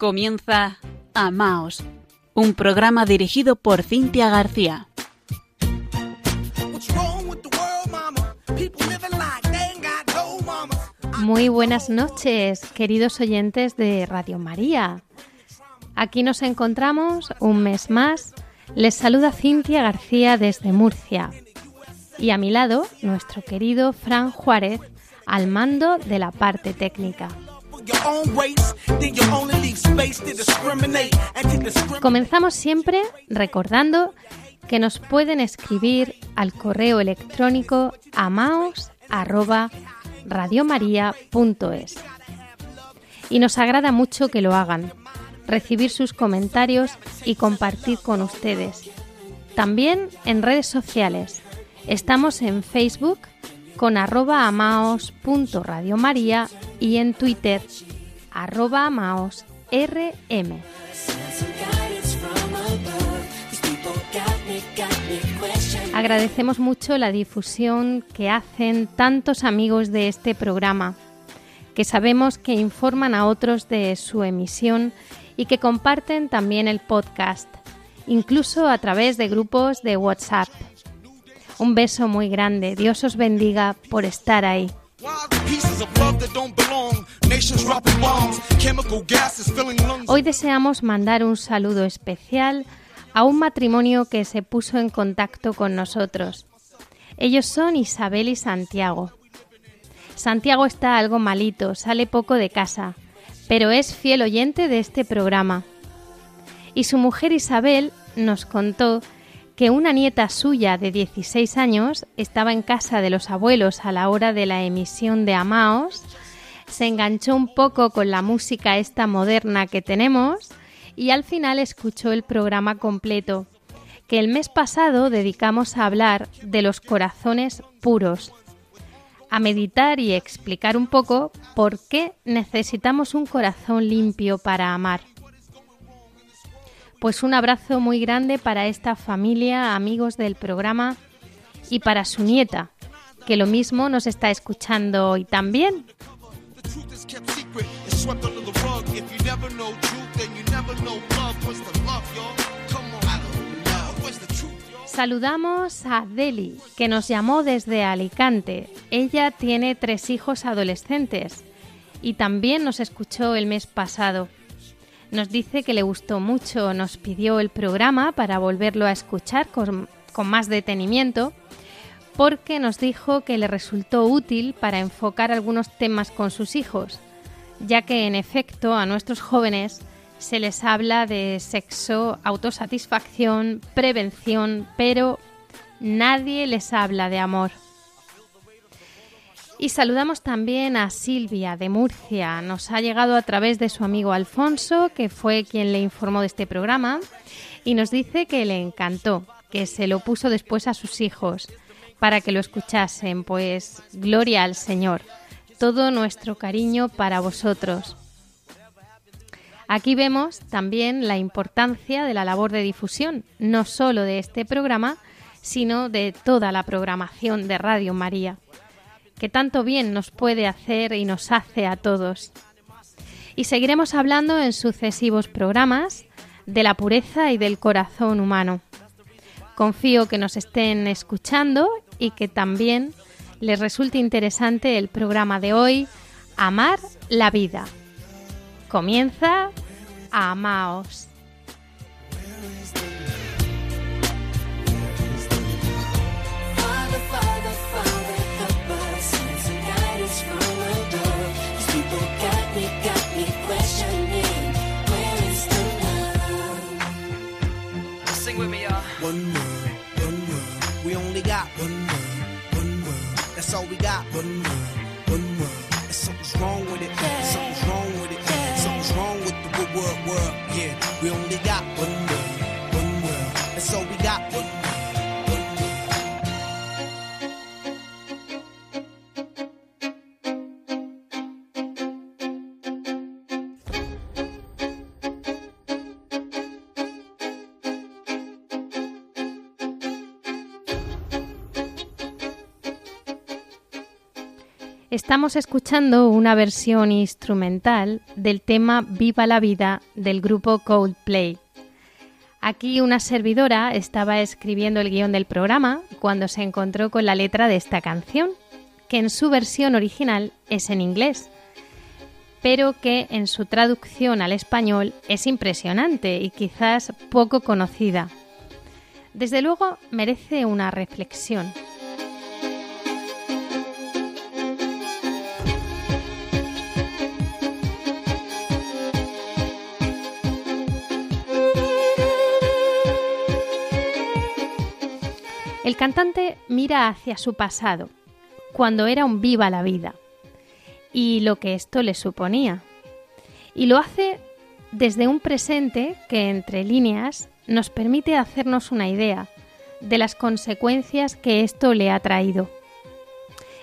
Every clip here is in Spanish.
Comienza Amaos, un programa dirigido por Cintia García. Muy buenas noches, queridos oyentes de Radio María. Aquí nos encontramos un mes más. Les saluda Cintia García desde Murcia. Y a mi lado, nuestro querido Fran Juárez, al mando de la parte técnica. Comenzamos siempre recordando que nos pueden escribir al correo electrónico amaos@radiomaria.es. Y nos agrada mucho que lo hagan, recibir sus comentarios y compartir con ustedes. También en redes sociales. Estamos en Facebook con arroba amaos.radiomaria y en Twitter arroba amaos rm. Agradecemos mucho la difusión que hacen tantos amigos de este programa, que sabemos que informan a otros de su emisión y que comparten también el podcast, incluso a través de grupos de WhatsApp. Un beso muy grande, Dios os bendiga por estar ahí. Hoy deseamos mandar un saludo especial a un matrimonio que se puso en contacto con nosotros. Ellos son Isabel y Santiago. Santiago está algo malito, sale poco de casa, pero es fiel oyente de este programa. Y su mujer Isabel nos contó que una nieta suya de 16 años estaba en casa de los abuelos a la hora de la emisión de Amaos, se enganchó un poco con la música esta moderna que tenemos y al final escuchó el programa completo, que el mes pasado dedicamos a hablar de los corazones puros, a meditar y explicar un poco por qué necesitamos un corazón limpio para amar. Pues un abrazo muy grande para esta familia, amigos del programa y para su nieta, que lo mismo nos está escuchando hoy también. Saludamos a Deli, que nos llamó desde Alicante. Ella tiene tres hijos adolescentes y también nos escuchó el mes pasado. Nos dice que le gustó mucho, nos pidió el programa para volverlo a escuchar con, más detenimiento, porque nos dijo que le resultó útil para enfocar algunos temas con sus hijos, ya que en efecto a nuestros jóvenes se les habla de sexo, autosatisfacción, prevención, pero nadie les habla de amor. Y saludamos también a Silvia de Murcia. Nos ha llegado a través de su amigo Alfonso, que fue quien le informó de este programa, y nos dice que le encantó, que se lo puso después a sus hijos para que lo escuchasen. Pues gloria al Señor. Todo nuestro cariño para vosotros. Aquí vemos también la importancia de la labor de difusión, no solo de este programa, sino de toda la programación de Radio María que tanto bien nos puede hacer y nos hace a todos. Y seguiremos hablando en sucesivos programas de la pureza y del corazón humano. Confío que nos estén escuchando y que también les resulte interesante el programa de hoy, Amar la vida. Comienza Amaos. One world, one world. We only got one world, one world. That's all we got. One world, one world. And something's wrong Estamos escuchando una versión instrumental del tema Viva la vida del grupo Coldplay. Aquí una servidora estaba escribiendo el guion del programa cuando se encontró con la letra de esta canción, que en su versión original es en inglés, pero que en su traducción al español es impresionante y quizás poco conocida. Desde luego merece una reflexión. El cantante mira hacia su pasado, cuando era un viva la vida, y lo que esto le suponía. Y lo hace desde un presente que, entre líneas, nos permite hacernos una idea de las consecuencias que esto le ha traído.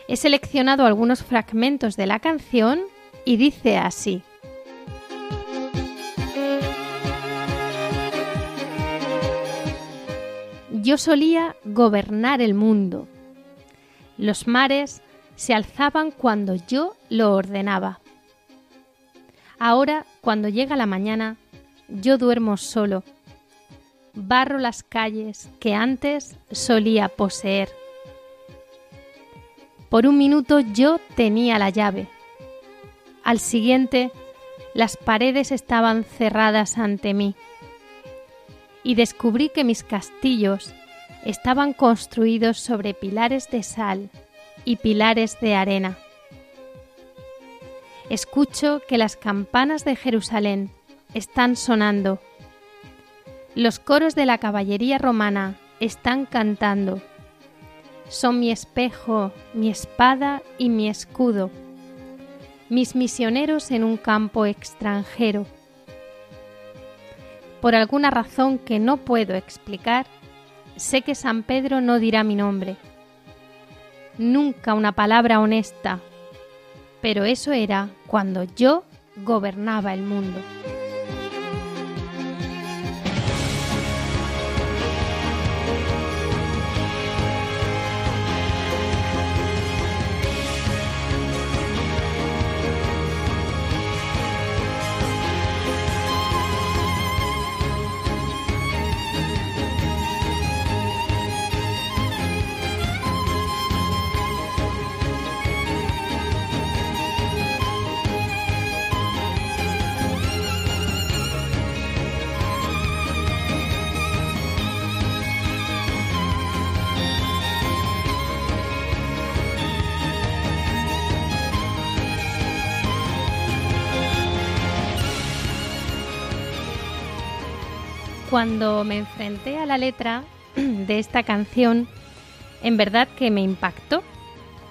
He seleccionado algunos fragmentos de la canción y dice así. Yo solía gobernar el mundo. Los mares se alzaban cuando yo lo ordenaba. Ahora, cuando llega la mañana, yo duermo solo. Barro las calles que antes solía poseer. Por un minuto yo tenía la llave. Al siguiente, las paredes estaban cerradas ante mí y descubrí que mis castillos estaban construidos sobre pilares de sal y pilares de arena. Escucho que las campanas de Jerusalén están sonando. Los coros de la caballería romana están cantando. Son mi espejo, mi espada y mi escudo, mis misioneros en un campo extranjero por alguna razón que no puedo explicar, sé que San Pedro no dirá mi nombre. Nunca una palabra honesta, pero eso era cuando yo gobernaba el mundo. Cuando me enfrenté a la letra de esta canción, en verdad que me impactó,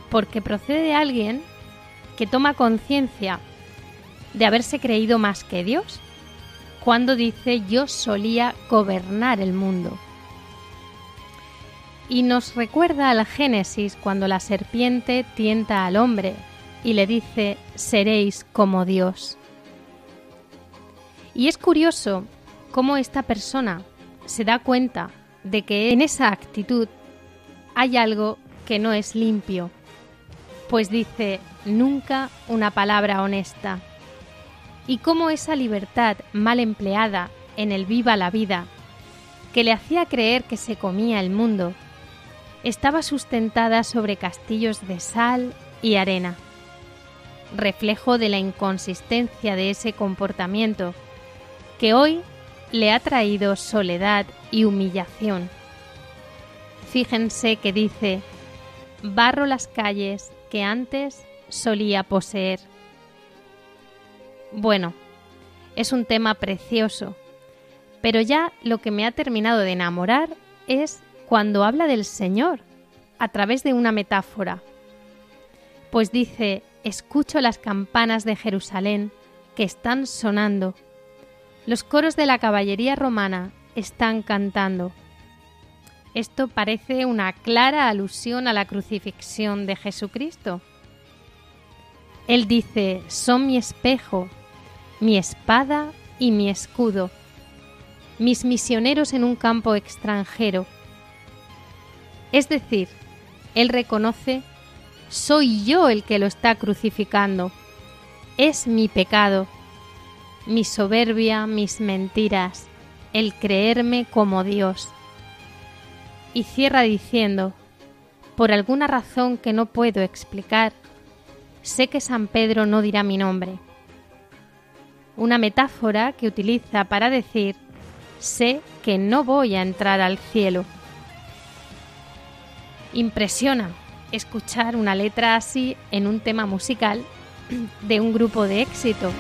porque procede de alguien que toma conciencia de haberse creído más que Dios, cuando dice yo solía gobernar el mundo. Y nos recuerda al Génesis cuando la serpiente tienta al hombre y le dice seréis como Dios. Y es curioso cómo esta persona se da cuenta de que en esa actitud hay algo que no es limpio, pues dice nunca una palabra honesta. Y cómo esa libertad mal empleada en el viva la vida, que le hacía creer que se comía el mundo, estaba sustentada sobre castillos de sal y arena, reflejo de la inconsistencia de ese comportamiento que hoy le ha traído soledad y humillación. Fíjense que dice, barro las calles que antes solía poseer. Bueno, es un tema precioso, pero ya lo que me ha terminado de enamorar es cuando habla del Señor a través de una metáfora. Pues dice, escucho las campanas de Jerusalén que están sonando los coros de la caballería romana están cantando. Esto parece una clara alusión a la crucifixión de Jesucristo. Él dice, son mi espejo, mi espada y mi escudo, mis misioneros en un campo extranjero. Es decir, Él reconoce Soy yo el que lo está crucificando. Es mi pecado, mi soberbia, mis mentiras, el creerme como Dios. Y cierra diciendo, por alguna razón que no puedo explicar, sé que San Pedro no dirá mi nombre. Una metáfora que utiliza para decir, sé que no voy a entrar al cielo. Impresiona escuchar una letra así en un tema musical de un grupo de éxito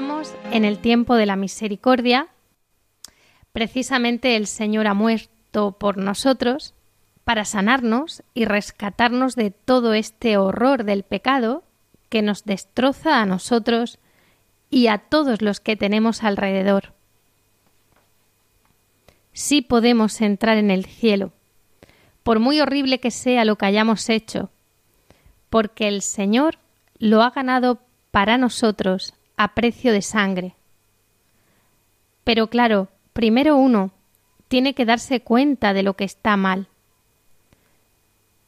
estamos en el tiempo de la misericordia. Precisamente el Señor ha muerto por nosotros para sanarnos y rescatarnos de todo este horror del pecado que nos destroza a nosotros y a todos los que tenemos alrededor. Sí podemos entrar en el cielo, por muy horrible que sea lo que hayamos hecho, porque el Señor lo ha ganado para nosotros a precio de sangre. Pero claro, primero uno tiene que darse cuenta de lo que está mal.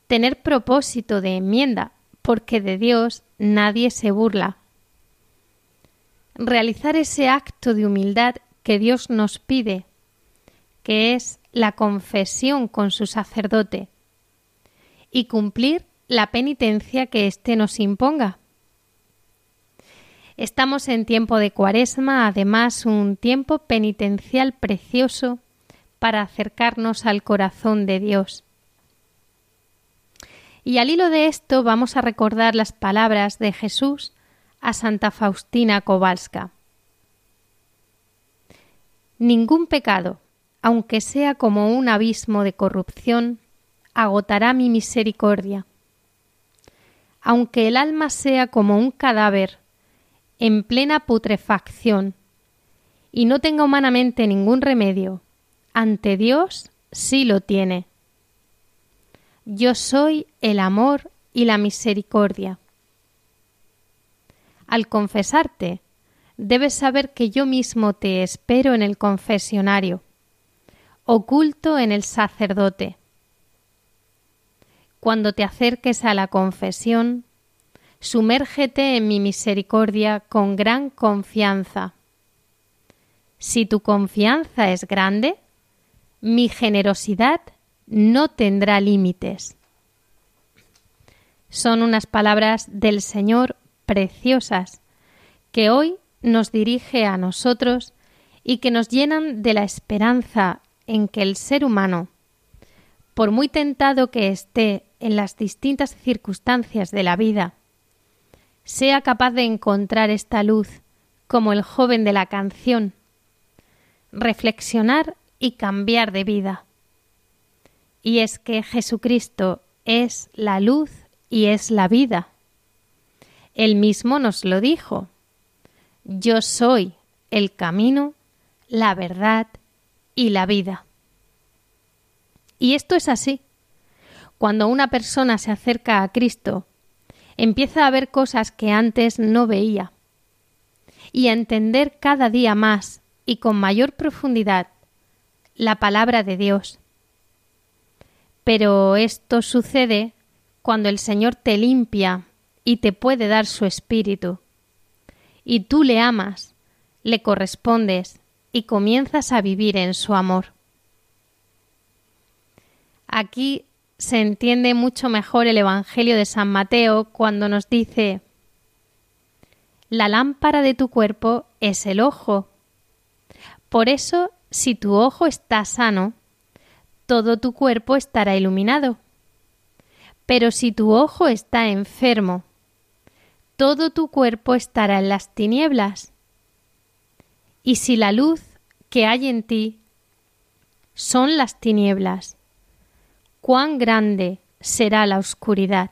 Tener propósito de enmienda, porque de Dios nadie se burla. Realizar ese acto de humildad que Dios nos pide, que es la confesión con su sacerdote, y cumplir la penitencia que éste nos imponga. Estamos en tiempo de cuaresma, además un tiempo penitencial precioso para acercarnos al corazón de Dios. Y al hilo de esto vamos a recordar las palabras de Jesús a Santa Faustina Kowalska. Ningún pecado, aunque sea como un abismo de corrupción, agotará mi misericordia. Aunque el alma sea como un cadáver en plena putrefacción y no tenga humanamente ningún remedio, ante Dios sí lo tiene. Yo soy el amor y la misericordia. Al confesarte, debes saber que yo mismo te espero en el confesionario, oculto en el sacerdote. Cuando te acerques a la confesión, sumérgete en mi misericordia con gran confianza. Si tu confianza es grande, mi generosidad no tendrá límites. Son unas palabras del Señor preciosas que hoy nos dirige a nosotros y que nos llenan de la esperanza en que el ser humano, por muy tentado que esté en las distintas circunstancias de la vida, sea capaz de encontrar esta luz como el joven de la canción, reflexionar y cambiar de vida. Y es que Jesucristo es la luz y es la vida. Él mismo nos lo dijo. Yo soy el camino, la verdad y la vida. Y esto es así. Cuando una persona se acerca a Cristo empieza a ver cosas que antes no veía y a entender cada día más y con mayor profundidad la palabra de Dios. Pero esto sucede cuando el Señor te limpia y te puede dar su espíritu, y tú le amas, le correspondes y comienzas a vivir en su amor. Aquí se entiende mucho mejor el Evangelio de San Mateo cuando nos dice La lámpara de tu cuerpo es el ojo. Por eso, si tu ojo está sano, todo tu cuerpo estará iluminado. Pero si tu ojo está enfermo, todo tu cuerpo estará en las tinieblas. Y si la luz que hay en ti son las tinieblas, cuán grande será la oscuridad.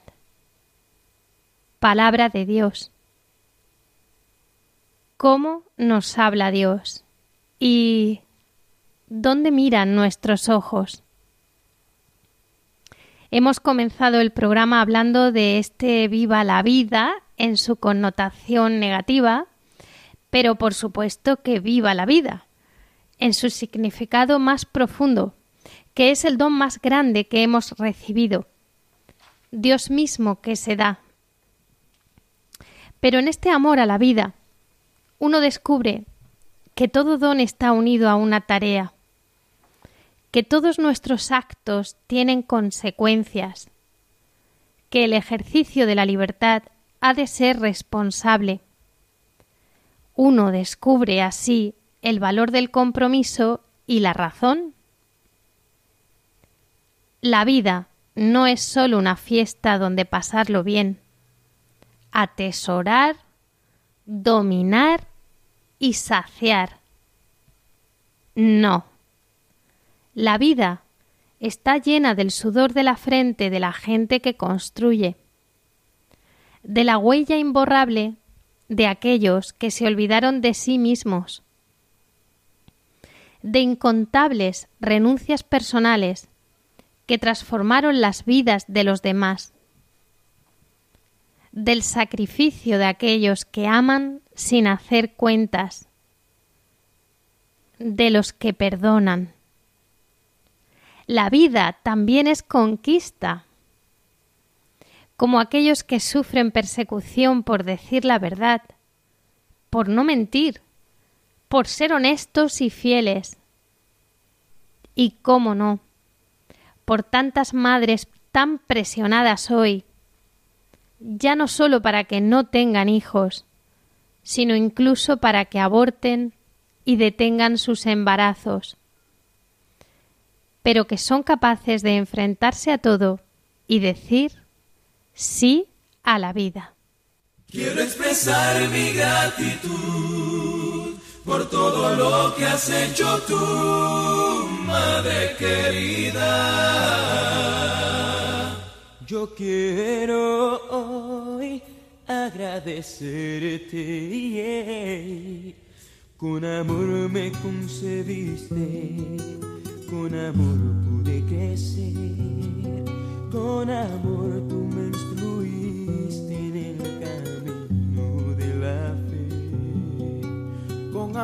Palabra de Dios. ¿Cómo nos habla Dios? ¿Y dónde miran nuestros ojos? Hemos comenzado el programa hablando de este viva la vida en su connotación negativa, pero por supuesto que viva la vida en su significado más profundo, que es el don más grande que hemos recibido, Dios mismo que se da. Pero en este amor a la vida, uno descubre que todo don está unido a una tarea, que todos nuestros actos tienen consecuencias, que el ejercicio de la libertad ha de ser responsable. Uno descubre así el valor del compromiso y la razón. La vida no es solo una fiesta donde pasarlo bien, atesorar, dominar y saciar. No. La vida está llena del sudor de la frente de la gente que construye, de la huella imborrable de aquellos que se olvidaron de sí mismos, de incontables renuncias personales que transformaron las vidas de los demás, del sacrificio de aquellos que aman sin hacer cuentas, de los que perdonan. La vida también es conquista, como aquellos que sufren persecución por decir la verdad, por no mentir, por ser honestos y fieles. Y cómo no, por tantas madres tan presionadas hoy, ya no solo para que no tengan hijos, sino incluso para que aborten y detengan sus embarazos, pero que son capaces de enfrentarse a todo y decir sí a la vida. Quiero expresar mi gratitud por todo lo que has hecho tú, madre querida. Yo quiero hoy agradecerte. Con amor me concebiste, con amor pude crecer, con amor tú me instruiste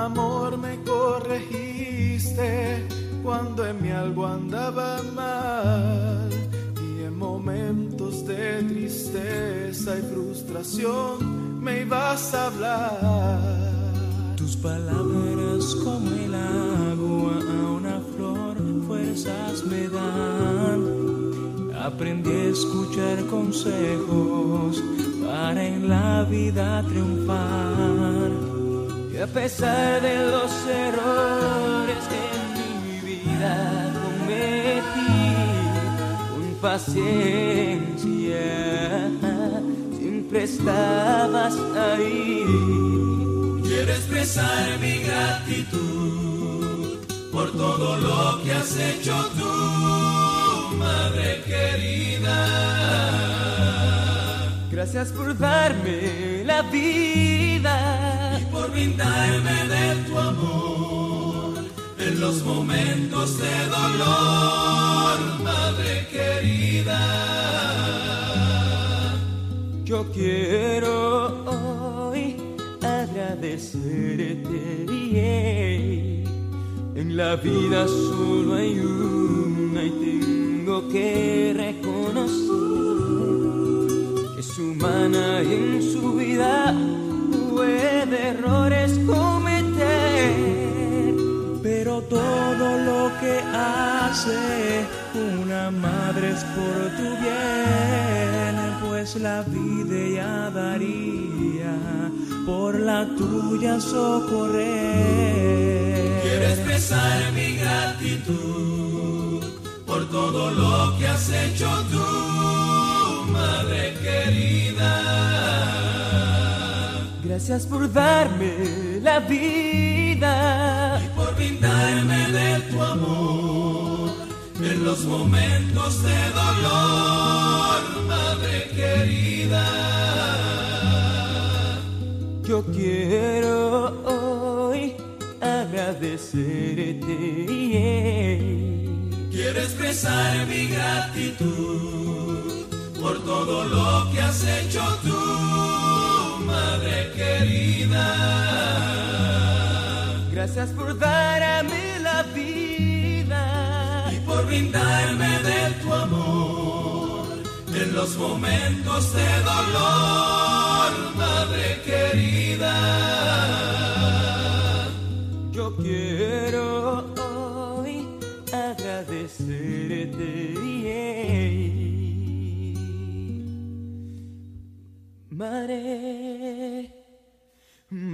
amor me corregiste cuando en mi algo andaba mal y en momentos de tristeza y frustración me ibas a hablar. Tus palabras como el agua a una flor fuerzas me dan. Aprendí a escuchar consejos para en la vida triunfar. Y a pesar de los errores que en mi vida cometí, con paciencia siempre estabas ahí. Quiero expresar mi gratitud por todo lo que has hecho tú, madre querida. Gracias por darme la vida por brindarme de tu amor en los momentos de dolor, madre querida. Yo quiero hoy agradecerte. En la vida solo hay una y tengo que reconocer que es humana y en su vida errores cometer. Pero todo lo que hace una madre es por tu bien, pues la vida ya daría por la tuya socorrer. Quiero expresar mi gratitud por todo lo que has hecho tú, Gracias por darme la vida y por brindarme de tu amor en los momentos de dolor, madre querida. Yo quiero hoy agradecerte. Quiero expresar mi gratitud por todo lo que has hecho tú, madre querida. Gracias por darme la vida y por brindarme de tu amor en los momentos de dolor, madre querida. Yo quiero hoy agradecerte. Madre,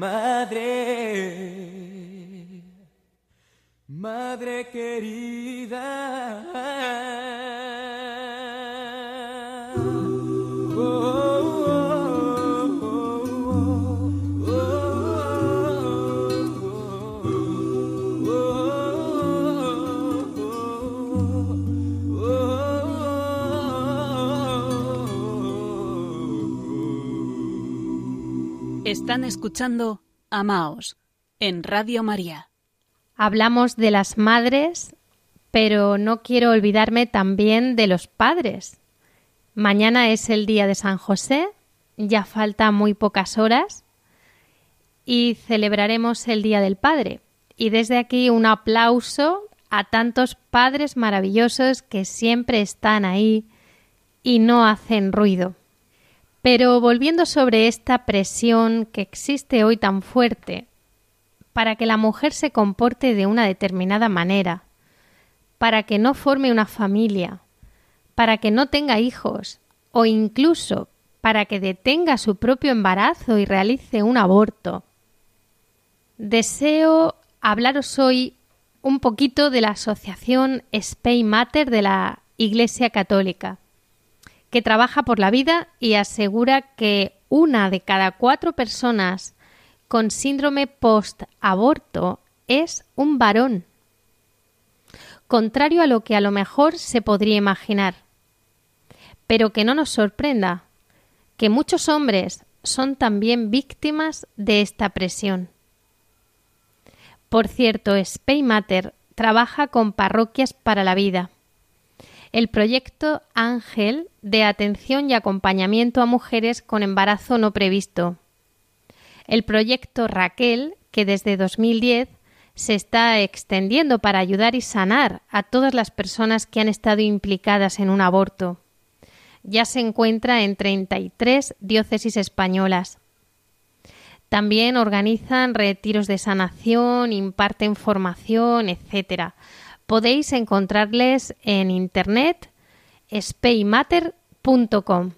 madre, madre querida. Están escuchando Amaos en Radio María. Hablamos de las madres, pero no quiero olvidarme también de los padres. Mañana es el día de San José, ya falta muy pocas horas y celebraremos el Día del Padre. Y desde aquí un aplauso a tantos padres maravillosos que siempre están ahí y no hacen ruido. Pero volviendo sobre esta presión que existe hoy tan fuerte para que la mujer se comporte de una determinada manera, para que no forme una familia, para que no tenga hijos o incluso para que detenga su propio embarazo y realice un aborto. Deseo hablaros hoy un poquito de la asociación Spay Mater de la Iglesia Católica, que trabaja por la vida y asegura que una de cada cuatro personas con síndrome post-aborto es un varón. Contrario a lo que a lo mejor se podría imaginar. Pero que no nos sorprenda, que muchos hombres son también víctimas de esta presión. Por cierto, Spay Mater trabaja con parroquias para la vida. El proyecto Ángel de atención y acompañamiento a mujeres con embarazo no previsto. El proyecto Raquel, que desde 2010 se está extendiendo para ayudar y sanar a todas las personas que han estado implicadas en un aborto. Ya se encuentra en 33 diócesis españolas. También organizan retiros de sanación, imparten formación, etc. Podéis encontrarles en internet spaymatter.com.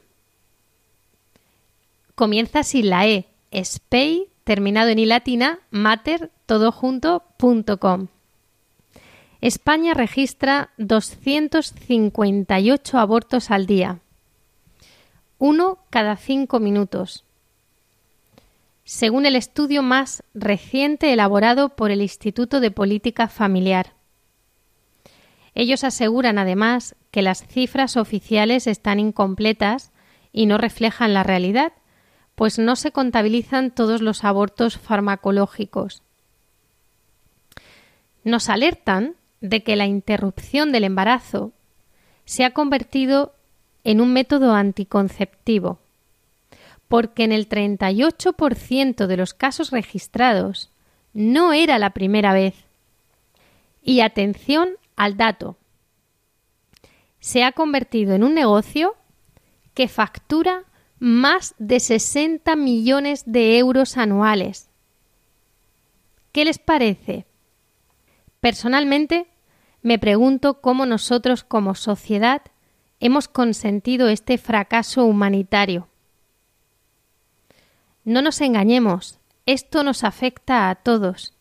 Comienza sin la E, spay, terminado en i latina, mater, todo junto.com. España registra 258 abortos al día, uno cada cinco minutos. Según el estudio más reciente elaborado por el Instituto de Política Familiar. Ellos aseguran además que las cifras oficiales están incompletas y no reflejan la realidad, pues no se contabilizan todos los abortos farmacológicos. Nos alertan de que la interrupción del embarazo se ha convertido en un método anticonceptivo, porque en el 38% de los casos registrados no era la primera vez. Y atención al dato. Se ha convertido en un negocio que factura más de 60 millones de euros anuales. ¿Qué les parece? Personalmente, me pregunto cómo nosotros como sociedad hemos consentido este fracaso humanitario. No nos engañemos, esto nos afecta a todos,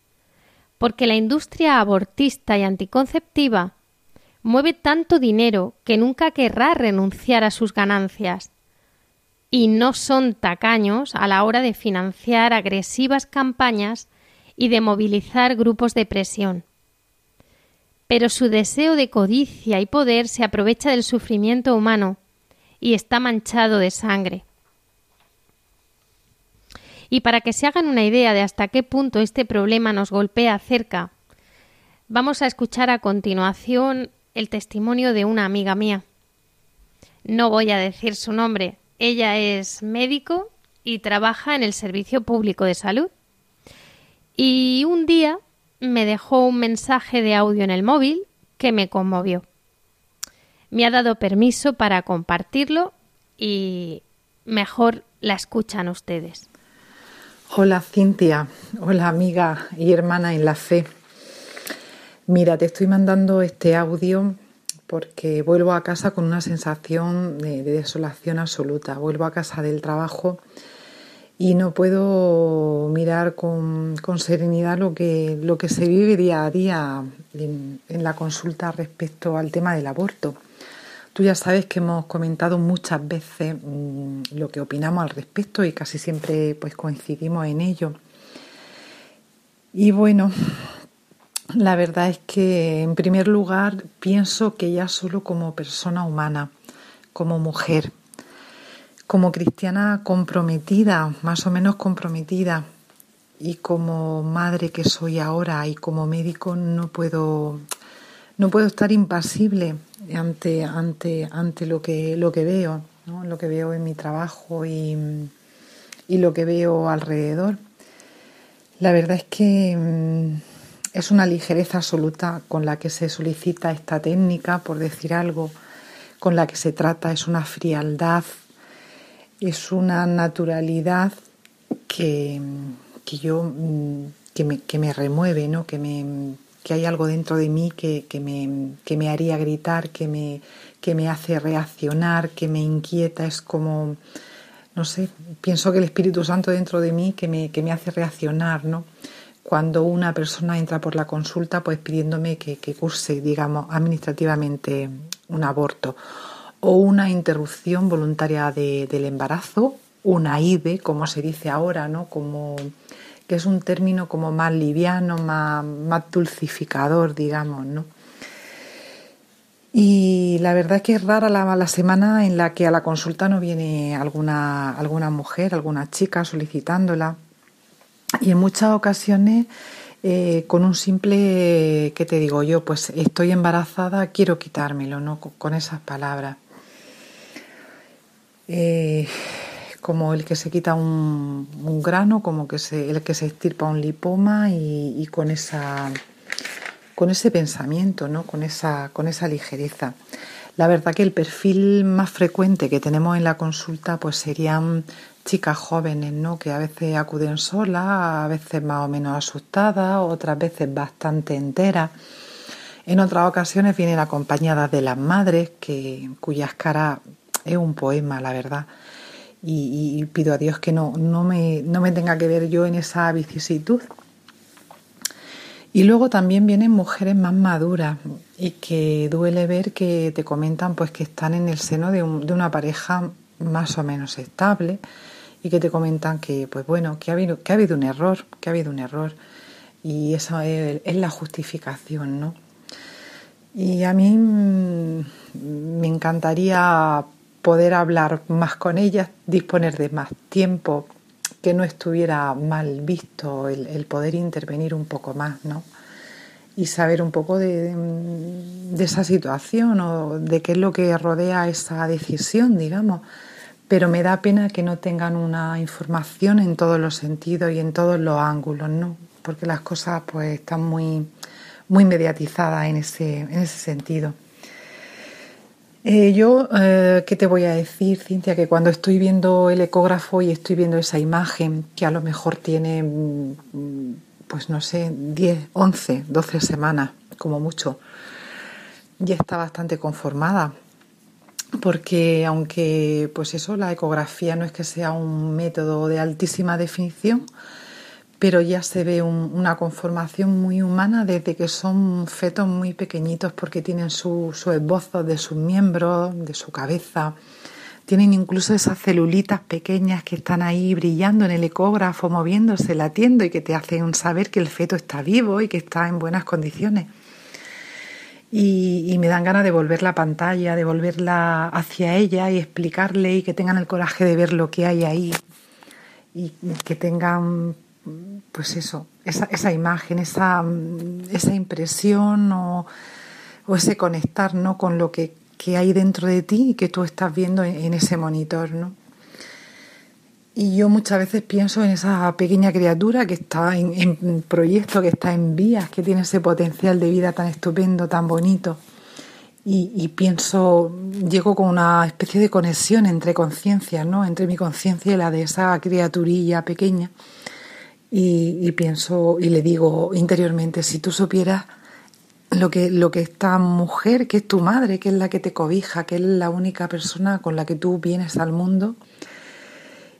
porque la industria abortista y anticonceptiva mueve tanto dinero que nunca querrá renunciar a sus ganancias y no son tacaños a la hora de financiar agresivas campañas y de movilizar grupos de presión. Pero su deseo de codicia y poder se aprovecha del sufrimiento humano y está manchado de sangre. Y para que se hagan una idea de hasta qué punto este problema nos golpea cerca, vamos a escuchar a continuación el testimonio de una amiga mía. No voy a decir su nombre, ella es médico y trabaja en el Servicio Público de Salud. Y un día me dejó un mensaje de audio en el móvil que me conmovió. Me ha dado permiso para compartirlo y mejor la escuchan ustedes. Hola Cintia, hola amiga y hermana en la fe. Mira, te estoy mandando este audio porque vuelvo a casa con una sensación de, desolación absoluta. Vuelvo a casa del trabajo y no puedo mirar con, serenidad lo que, lo que se vive día a día en, la consulta respecto al tema del aborto. Tú ya sabes que hemos comentado muchas veces mm, lo que opinamos al respecto y casi siempre pues coincidimos en ello. Y bueno, la verdad es que, en primer lugar, pienso que ya solo como persona humana, como mujer, como cristiana comprometida, más o menos comprometida, y como madre que soy ahora y como médico no puedo no puedo estar impasible ante ante ante lo que lo que veo, lo que veo en mi trabajo y, y lo que veo alrededor. La verdad es que mm, es una ligereza absoluta con la que se solicita esta técnica, por decir algo, con la que se trata, es una frialdad, es una naturalidad que, que yo mm, que me, que me, remueve, ¿no? que, me, que hay algo dentro de mí que, que, me, que me haría gritar, que me, que me hace reaccionar, que me inquieta, es como, no sé, pienso que el Espíritu Santo dentro de mí que me, que me hace reaccionar, ¿no? cuando una persona entra por la consulta pues pidiéndome que, curse, digamos, administrativamente un aborto o una interrupción voluntaria del embarazo, una IVE, como se dice ahora, ¿no? Como es un término como más liviano, más, más dulcificador, digamos, ¿no? Y la verdad es que es rara la, la, semana en la que a la consulta no viene alguna, alguna mujer, alguna chica solicitándola. Y en muchas ocasiones, eh, con un simple, ¿qué te digo yo? Pues estoy embarazada, quiero quitármelo, ¿no? Con, esas palabras. Eh, como el que se quita un, grano, como que se, el que se estirpa un lipoma y, con esa con ese pensamiento, ¿no? con, esa, con esa ligereza. La verdad que el perfil más frecuente que tenemos en la consulta pues serían chicas jóvenes, ¿no? Que a veces acuden solas, a veces más o menos asustadas, otras veces bastante enteras. En otras ocasiones vienen acompañadas de las madres, que, cuyas caras es un poema, la verdad. Y, pido a Dios que no, no, me, no me tenga que ver yo en esa vicisitud. Y luego también vienen mujeres más maduras y que duele ver que te comentan pues que están en el seno de, de una pareja más o menos estable, y que te comentan que, pues bueno, que ha habido, que ha habido un error, que ha habido un error. Y esa es, la justificación, ¿no? Y a mí mm, me encantaría poder hablar más con ellas, disponer de más tiempo, que no estuviera mal visto el, poder intervenir un poco más, ¿no? Y saber un poco de, de, esa situación o de qué es lo que rodea esa decisión, digamos pero me da pena que no tengan una información en todos los sentidos y en todos los ángulos, ¿no? Porque las cosas pues están muy, muy mediatizadas en ese, en ese sentido. Eh, yo, eh, ¿qué te voy a decir, Cintia? Que cuando estoy viendo el ecógrafo y estoy viendo esa imagen, que a lo mejor tiene, mm, pues no sé, 10, 11, 12 semanas, como mucho, ya está bastante conformada porque aunque pues eso la ecografía no es que sea un método de altísima definición pero ya se ve una conformación muy humana desde que son fetos muy pequeñitos porque tienen sus su esbozos de sus miembros, de su cabeza, tienen incluso esas celulitas pequeñas que están ahí brillando en el ecógrafo, moviéndose, latiendo y que te hacen saber que el feto está vivo y que está en buenas condiciones. Y, me dan ganas de volver la pantalla, de volverla hacia ella y explicarle y que tengan el coraje de ver lo que hay ahí y que tengan, pues eso, esa, imagen, esa, esa impresión o, o, ese conectar ¿no? con lo que, que, hay dentro de ti y que tú estás viendo en, ese monitor. ¿no? Y yo muchas veces pienso en esa pequeña criatura que está en, proyecto, que está en vías, que tiene ese potencial de vida tan estupendo, tan bonito. Y, pienso, llego con una especie de conexión entre conciencias, ¿no? Entre mi conciencia y la de esa criaturilla pequeña. Y, pienso y le digo interiormente, si tú supieras lo que, lo que esta mujer, que es tu madre, que es la que te cobija, que es la única persona con la que tú vienes al mundo,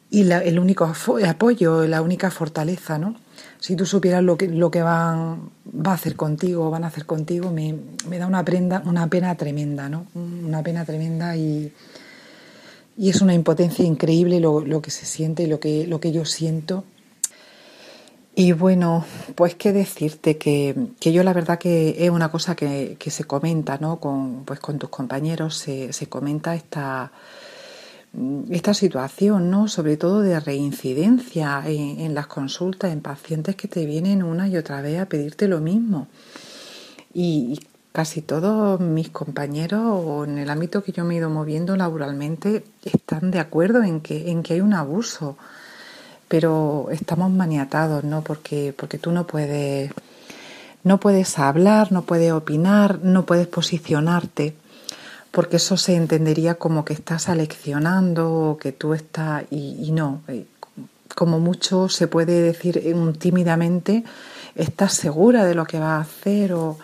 y el único apoyo, la única fortaleza, ¿no? Si tú supieras lo que, lo que van, va a hacer contigo, van a hacer contigo, me, da una, prenda, una pena tremenda, ¿no? Una pena tremenda y, y es una impotencia increíble lo, que se siente y lo que, lo que yo siento. Y bueno, pues qué decirte que, yo la verdad que es una cosa que, se comenta, ¿no? Con, pues con tus compañeros se, se comenta esta esta situación, ¿no? Sobre todo de reincidencia en, las consultas, en pacientes que te vienen una y otra vez a pedirte lo mismo. Y, casi todos mis compañeros en el ámbito que yo me he ido moviendo laboralmente están de acuerdo en que, en que hay un abuso, pero estamos maniatados, ¿no? Porque, porque tú no puedes, no puedes hablar, no puedes opinar, no puedes posicionarte porque eso se entendería como que estás aleccionando o que tú estás y, no, eh, como mucho se puede decir tímidamente, estás segura de lo que va a hacer o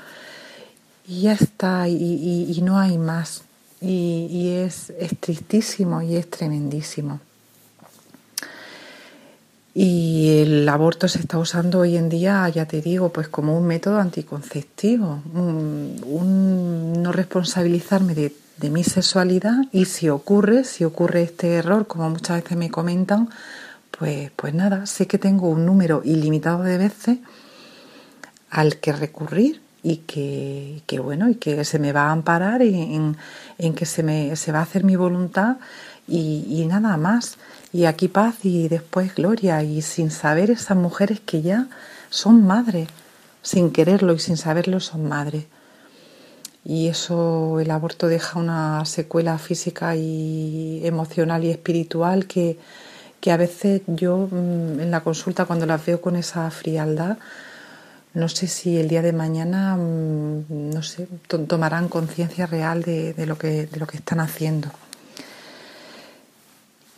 y ya está y, no hay más y, es, es tristísimo y es tremendísimo. Y el aborto se está usando hoy en día, ya te digo, pues como un método anticonceptivo, un, no responsabilizarme de, mi sexualidad y si ocurre, si ocurre este error, como muchas veces me comentan, pues, pues nada, sé que tengo un número ilimitado de veces al que recurrir y que, bueno, y que se me va a amparar en, en que se me se va a hacer mi voluntad y nada más y aquí paz y después gloria y sin saber esas mujeres que ya son madres, sin quererlo y sin saberlo son madres. Y eso, el aborto deja una secuela física y emocional y espiritual que, que a veces yo mm, en la consulta cuando las veo con esa frialdad, no sé si el día de mañana, mm, no sé, tomarán conciencia real de, de, lo que, de lo que están haciendo.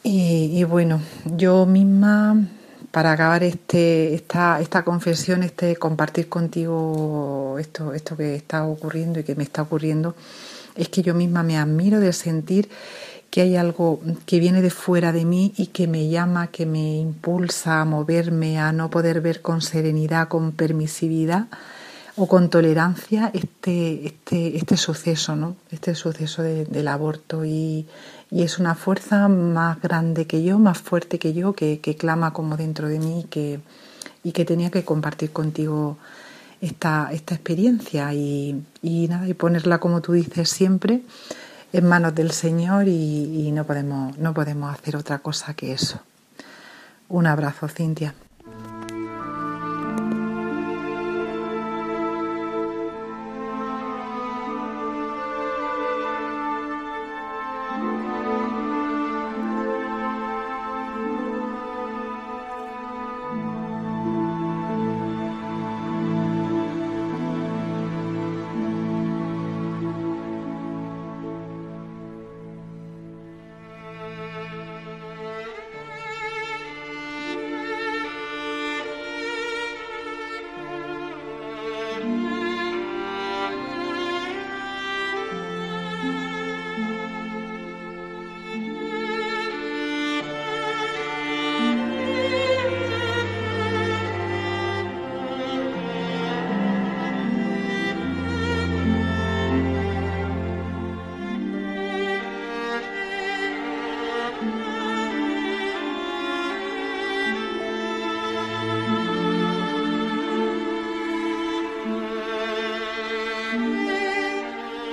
Y, bueno, yo misma, para acabar este, esta, esta confesión, este compartir contigo esto, esto que está ocurriendo y que me está ocurriendo, es que yo misma me admiro de sentir que hay algo que viene de fuera de mí y que me llama, que me impulsa a moverme, a no poder ver con serenidad, con permisividad o con tolerancia este, este, este suceso, ¿no? Este suceso del aborto y, y es una fuerza más grande que yo, más fuerte que yo, que, clama como dentro de mí y que, y que tenía que compartir contigo esta, esta experiencia y, nada, y ponerla como tú dices siempre en manos del Señor y, y no, podemos, no podemos hacer otra cosa que eso. Un abrazo, Cintia.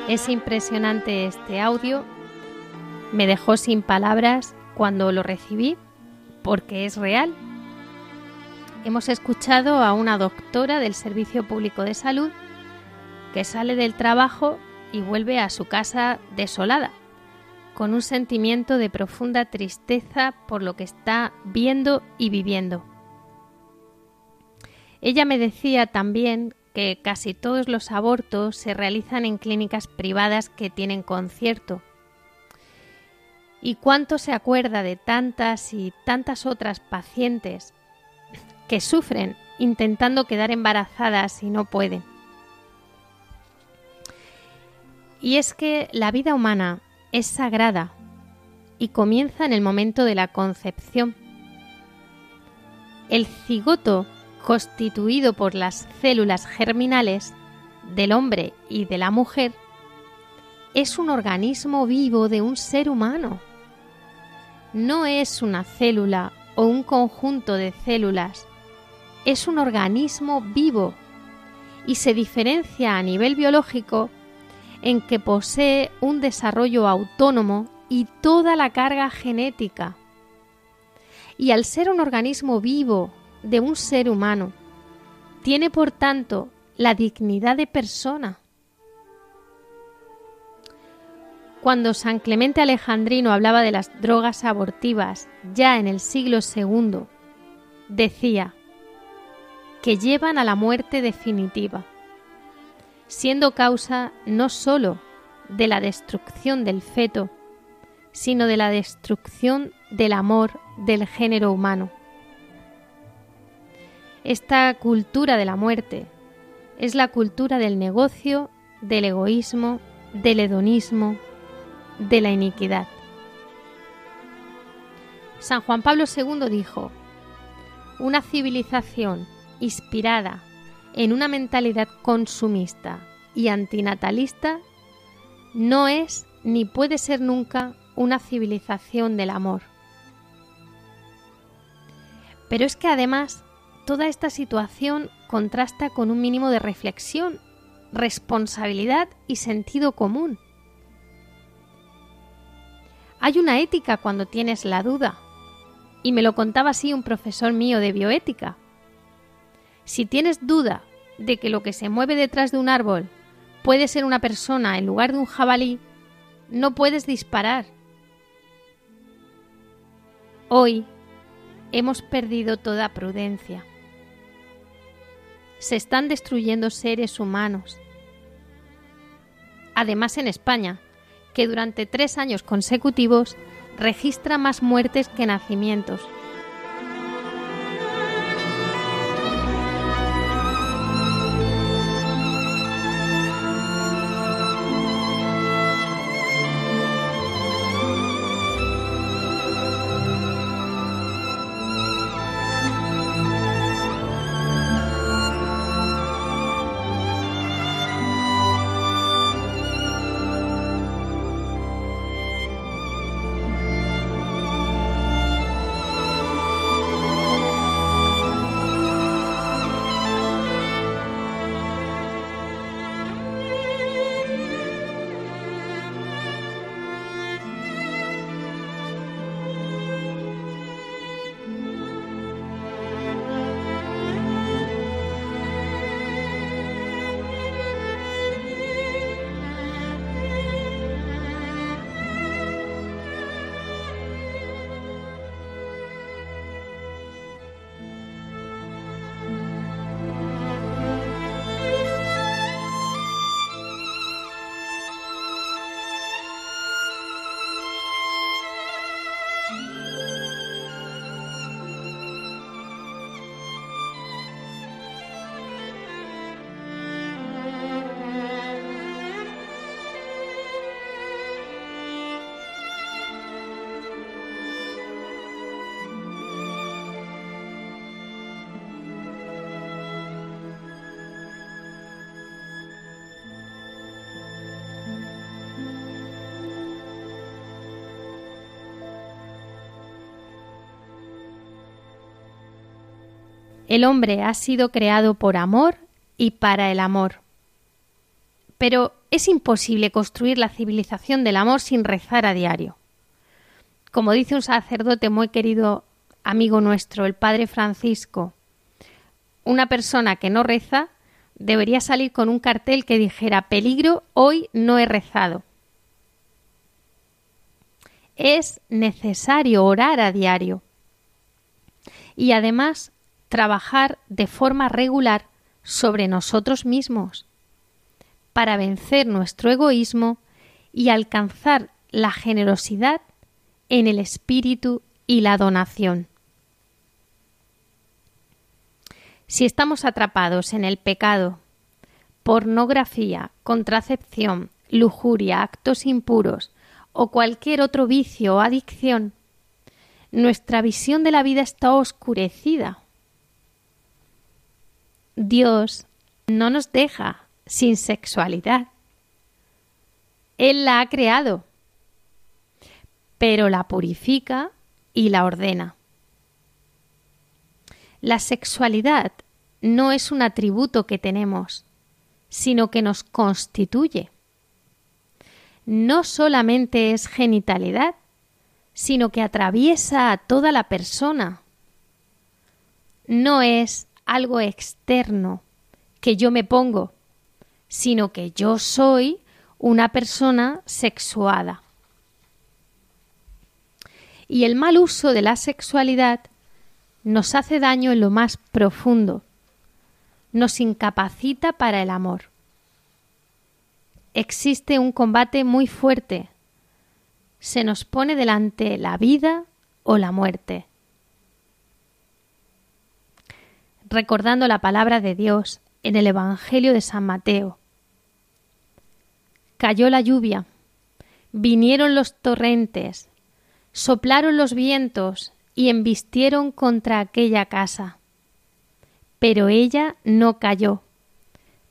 Es impresionante este audio. Me dejó sin palabras cuando lo recibí porque es real. Hemos escuchado a una doctora del Servicio Público de Salud que sale del trabajo y vuelve a su casa desolada, con un sentimiento de profunda tristeza por lo que está viendo y viviendo. Ella me decía también que casi todos los abortos se realizan en clínicas privadas que tienen concierto. ¿Y cuánto se acuerda de tantas y tantas otras pacientes que sufren intentando quedar embarazadas y no pueden? Y es que la vida humana es sagrada y comienza en el momento de la concepción. El cigoto, constituido por las células germinales del hombre y de la mujer, es un organismo vivo de un ser humano. No es una célula o un conjunto de células, es un organismo vivo y se diferencia a nivel biológico en que posee un desarrollo autónomo y toda la carga genética. Y al ser un organismo vivo de un ser humano, tiene por tanto la dignidad de persona. Cuando San Clemente Alejandrino hablaba de las drogas abortivas ya en el siglo II, decía que llevan a la muerte definitiva siendo causa no sólo de la destrucción del feto, sino de la destrucción del amor del género humano. Esta cultura de la muerte es la cultura del negocio, del egoísmo, del hedonismo, de la iniquidad. San Juan Pablo II dijo, una civilización inspirada en una mentalidad consumista y antinatalista no es ni puede ser nunca una civilización del amor. Pero es que además toda esta situación contrasta con un mínimo de reflexión, responsabilidad y sentido común. Hay una ética cuando tienes la duda, y me lo contaba así un profesor mío de bioética. Si tienes duda de que lo que se mueve detrás de un árbol puede ser una persona en lugar de un jabalí, no puedes disparar. Hoy hemos perdido toda prudencia. Se están destruyendo seres humanos. Además en España, que durante tres años consecutivos registra más muertes que nacimientos. El hombre ha sido creado por amor y para el amor. pero es imposible construir la civilización del amor sin rezar a diario. Como dice un sacerdote muy querido amigo nuestro, el Padre Francisco, una persona que no reza debería salir con un cartel que dijera peligro, hoy no he rezado. Es necesario orar a diario y además trabajar de forma regular sobre nosotros mismos para vencer nuestro egoísmo y alcanzar la generosidad en el espíritu y la donación. Si estamos atrapados en el pecado, pornografía, contracepción, lujuria, actos impuros o cualquier otro vicio o adicción, nuestra visión de la vida está oscurecida. Dios no nos deja sin sexualidad. Él la ha creado, pero la purifica y la ordena. La sexualidad no es un atributo que tenemos, sino que nos constituye. No solamente es genitalidad, sino que atraviesa a toda la persona. No es algo externo que yo me pongo, sino que yo soy una persona sexuada. Y el mal uso de la sexualidad nos hace daño en lo más profundo, nos incapacita para el amor. Existe un combate muy fuerte. Se nos pone delante la vida o la muerte. Recordando la palabra de Dios en el Evangelio de San Mateo. Cayó la lluvia, vinieron los torrentes, soplaron los vientos y embistieron contra aquella casa. Pero ella no cayó,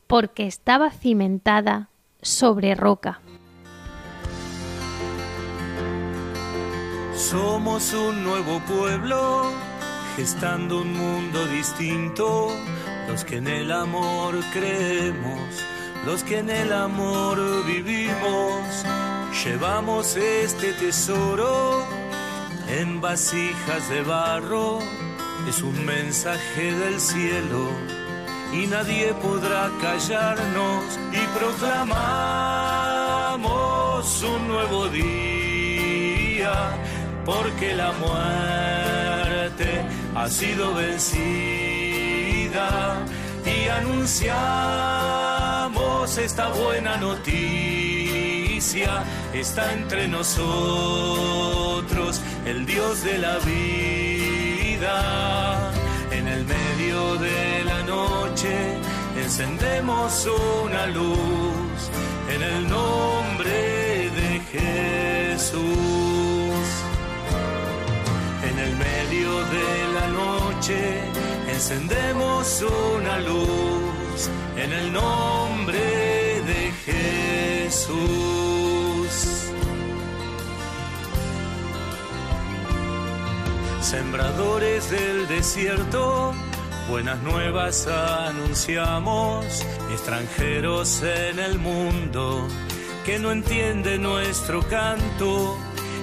porque estaba cimentada sobre roca. Somos un nuevo pueblo, gestando un mundo distinto, los que en el amor creemos, los que en el amor vivimos, llevamos este tesoro en vasijas de barro es un mensaje del cielo y nadie podrá callarnos y proclamamos un nuevo día porque la muerte ha sido vencida y anunciamos esta buena noticia está entre nosotros el Dios de la vida. En el medio de la noche encendemos una luz en el nombre de Jesús. Encendemos una luz en el nombre de Jesús. Sembradores del desierto, buenas nuevas anunciamos, extranjeros en el mundo que no entiende nuestro canto.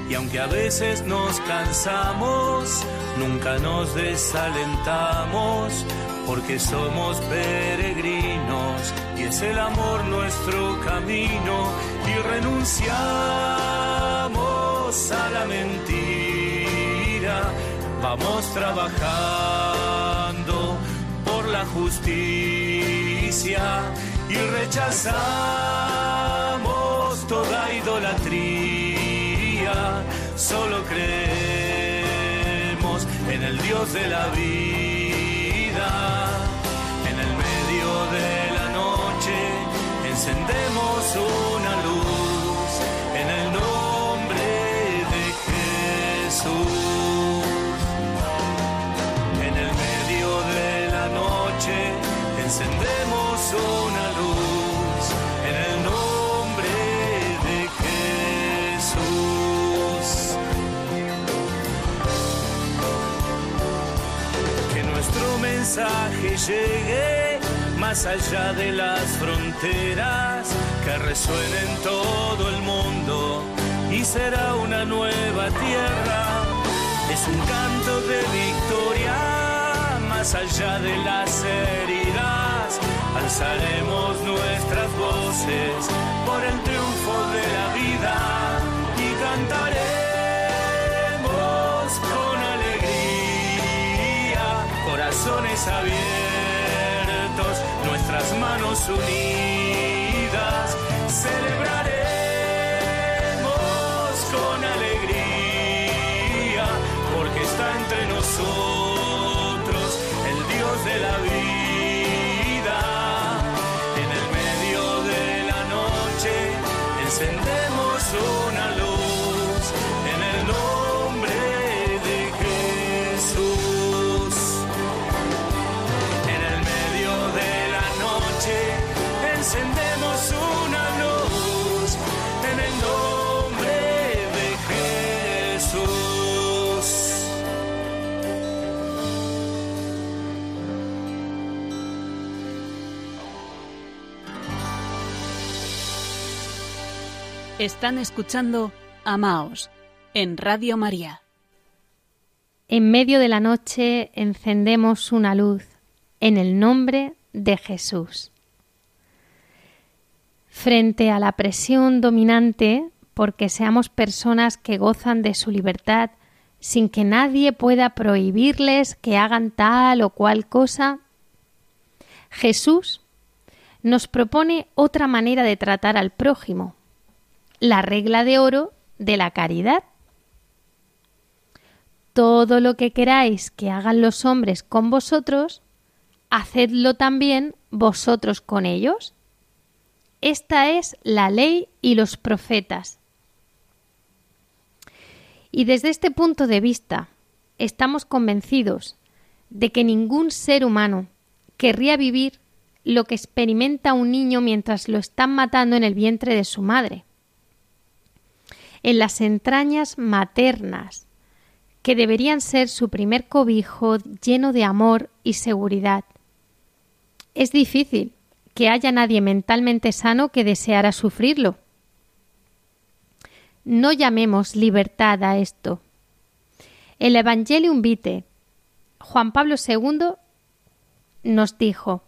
Y aunque a veces nos cansamos, nunca nos desalentamos, porque somos peregrinos y es el amor nuestro camino y renunciamos a la mentira vamos trabajando por la justicia y rechazamos toda idolatría. Solo creemos en el Dios de la vida. En el medio de la noche encendemos una luz en el nombre de Jesús. encendemos una luz en el nombre de Jesús. Mensaje llegue más allá de las fronteras, que resuene en todo el mundo y será una nueva tierra. Es un canto de victoria más allá de las heridas. Alzaremos nuestras voces por el triunfo de la vida y cantaremos corazones abiertos, nuestras manos unidas, celebraremos con alegría, porque está entre nosotros el Dios de la vida. En el medio de la noche encendemos una Están escuchando Amaos en Radio María. En medio de la noche encendemos una luz en el nombre de Jesús. Frente a la presión dominante, porque seamos personas que gozan de su libertad sin que nadie pueda prohibirles que hagan tal o cual cosa, Jesús nos propone otra manera de tratar al prójimo, la regla de oro de la caridad. Todo lo que queráis que hagan los hombres con vosotros, hacedlo también vosotros con ellos. Esta es la ley y los profetas. Y desde este punto de vista, estamos convencidos de que ningún ser humano querría vivir lo que experimenta un niño mientras lo están matando en el vientre de su madre en las entrañas maternas, que deberían ser su primer cobijo lleno de amor y seguridad. Es difícil que haya nadie mentalmente sano que deseara sufrirlo. No llamemos libertad a esto. El Evangelium Vitae, Juan Pablo II nos dijo: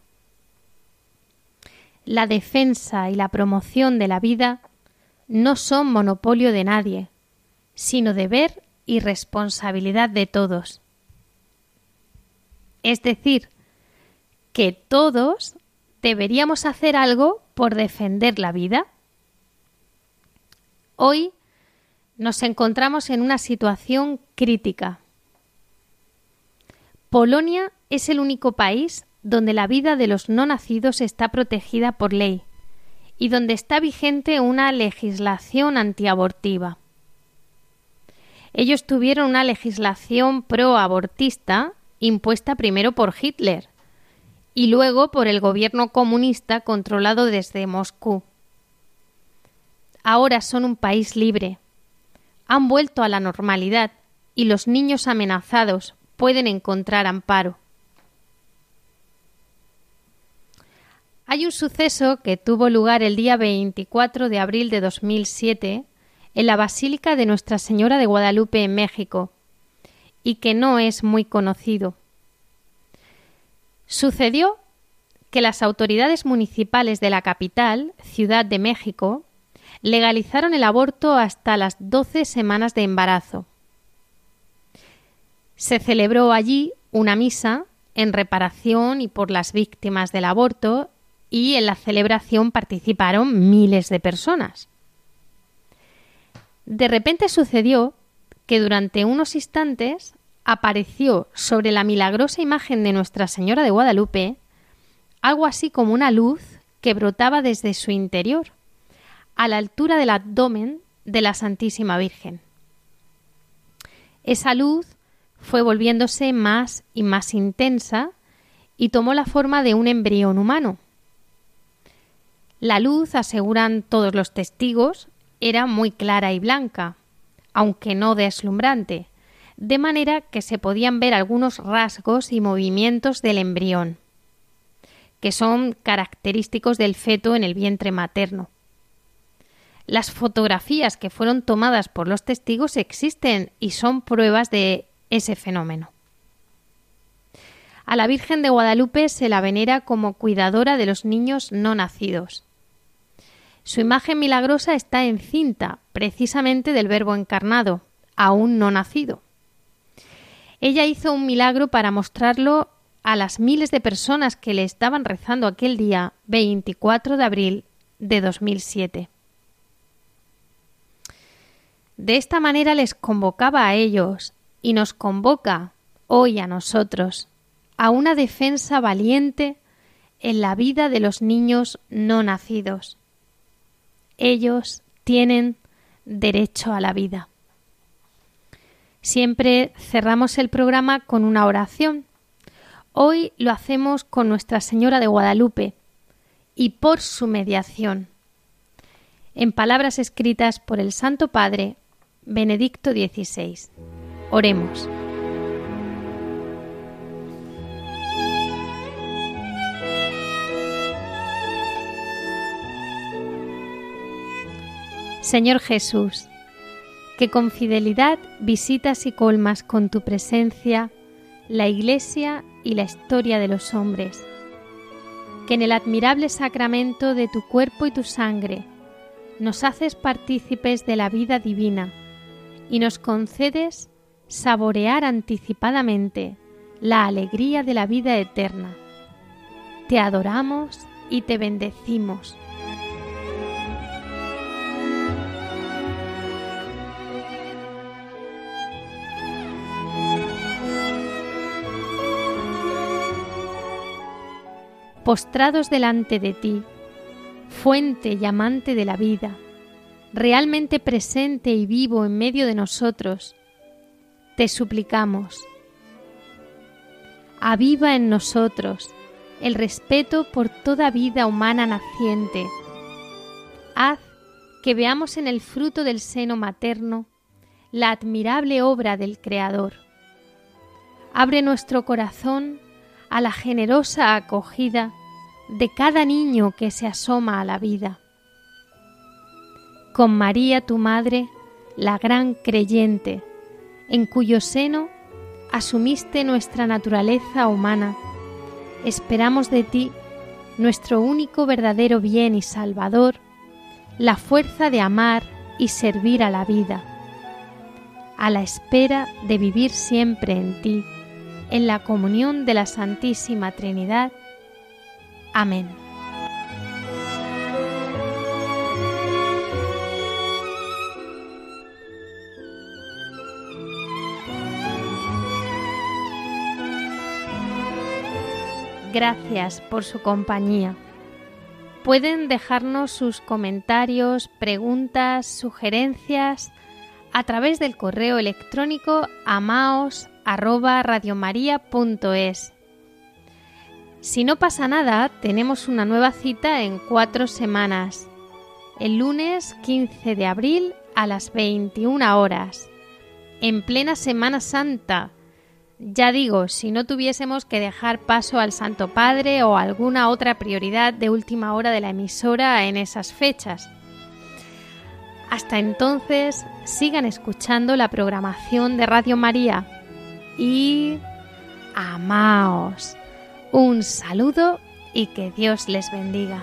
La defensa y la promoción de la vida no son monopolio de nadie, sino deber y responsabilidad de todos. Es decir, que todos deberíamos hacer algo por defender la vida. Hoy nos encontramos en una situación crítica. Polonia es el único país donde la vida de los no nacidos está protegida por ley y donde está vigente una legislación antiabortiva. Ellos tuvieron una legislación pro-abortista impuesta primero por Hitler y luego por el gobierno comunista controlado desde Moscú. Ahora son un país libre. Han vuelto a la normalidad y los niños amenazados pueden encontrar amparo. Hay un suceso que tuvo lugar el día 24 de abril de 2007 en la Basílica de Nuestra Señora de Guadalupe en México y que no es muy conocido. Sucedió que las autoridades municipales de la capital, Ciudad de México, legalizaron el aborto hasta las 12 semanas de embarazo. Se celebró allí una misa en reparación y por las víctimas del aborto y en la celebración participaron miles de personas. De repente sucedió que durante unos instantes apareció sobre la milagrosa imagen de Nuestra Señora de Guadalupe algo así como una luz que brotaba desde su interior, a la altura del abdomen de la Santísima Virgen. Esa luz fue volviéndose más y más intensa y tomó la forma de un embrión humano. La luz, aseguran todos los testigos, era muy clara y blanca, aunque no deslumbrante, de manera que se podían ver algunos rasgos y movimientos del embrión, que son característicos del feto en el vientre materno. Las fotografías que fueron tomadas por los testigos existen y son pruebas de ese fenómeno. A la Virgen de Guadalupe se la venera como cuidadora de los niños no nacidos. Su imagen milagrosa está encinta precisamente del Verbo encarnado, aún no nacido. Ella hizo un milagro para mostrarlo a las miles de personas que le estaban rezando aquel día 24 de abril de 2007. De esta manera les convocaba a ellos y nos convoca hoy a nosotros a una defensa valiente en la vida de los niños no nacidos. Ellos tienen derecho a la vida. Siempre cerramos el programa con una oración. Hoy lo hacemos con Nuestra Señora de Guadalupe y por su mediación. En palabras escritas por el Santo Padre Benedicto XVI. Oremos. Señor Jesús, que con fidelidad visitas y colmas con tu presencia la Iglesia y la historia de los hombres, que en el admirable sacramento de tu cuerpo y tu sangre nos haces partícipes de la vida divina y nos concedes saborear anticipadamente la alegría de la vida eterna. Te adoramos y te bendecimos. Postrados delante de ti, fuente y amante de la vida, realmente presente y vivo en medio de nosotros, te suplicamos. Aviva en nosotros el respeto por toda vida humana naciente. Haz que veamos en el fruto del seno materno la admirable obra del Creador. Abre nuestro corazón a la generosa acogida de cada niño que se asoma a la vida con María tu Madre, la gran creyente, en cuyo seno asumiste nuestra naturaleza humana. Esperamos de ti, nuestro único verdadero bien y salvador, la fuerza de amar y servir a la vida, a la espera de vivir siempre en ti, en la comunión de la Santísima Trinidad. Amén. gracias por su compañía. Pueden dejarnos sus comentarios, preguntas, sugerencias a través del correo electrónico amaos@radiomaria.es. Si no pasa nada, tenemos una nueva cita en cuatro semanas, el lunes 15 de abril a las 21 horas, en plena Semana Santa ya digo, si no tuviésemos que dejar paso al Santo Padre o alguna otra prioridad de última hora de la emisora en esas fechas. Hasta entonces, sigan escuchando la programación de Radio María y amaos. Un saludo y que Dios les bendiga.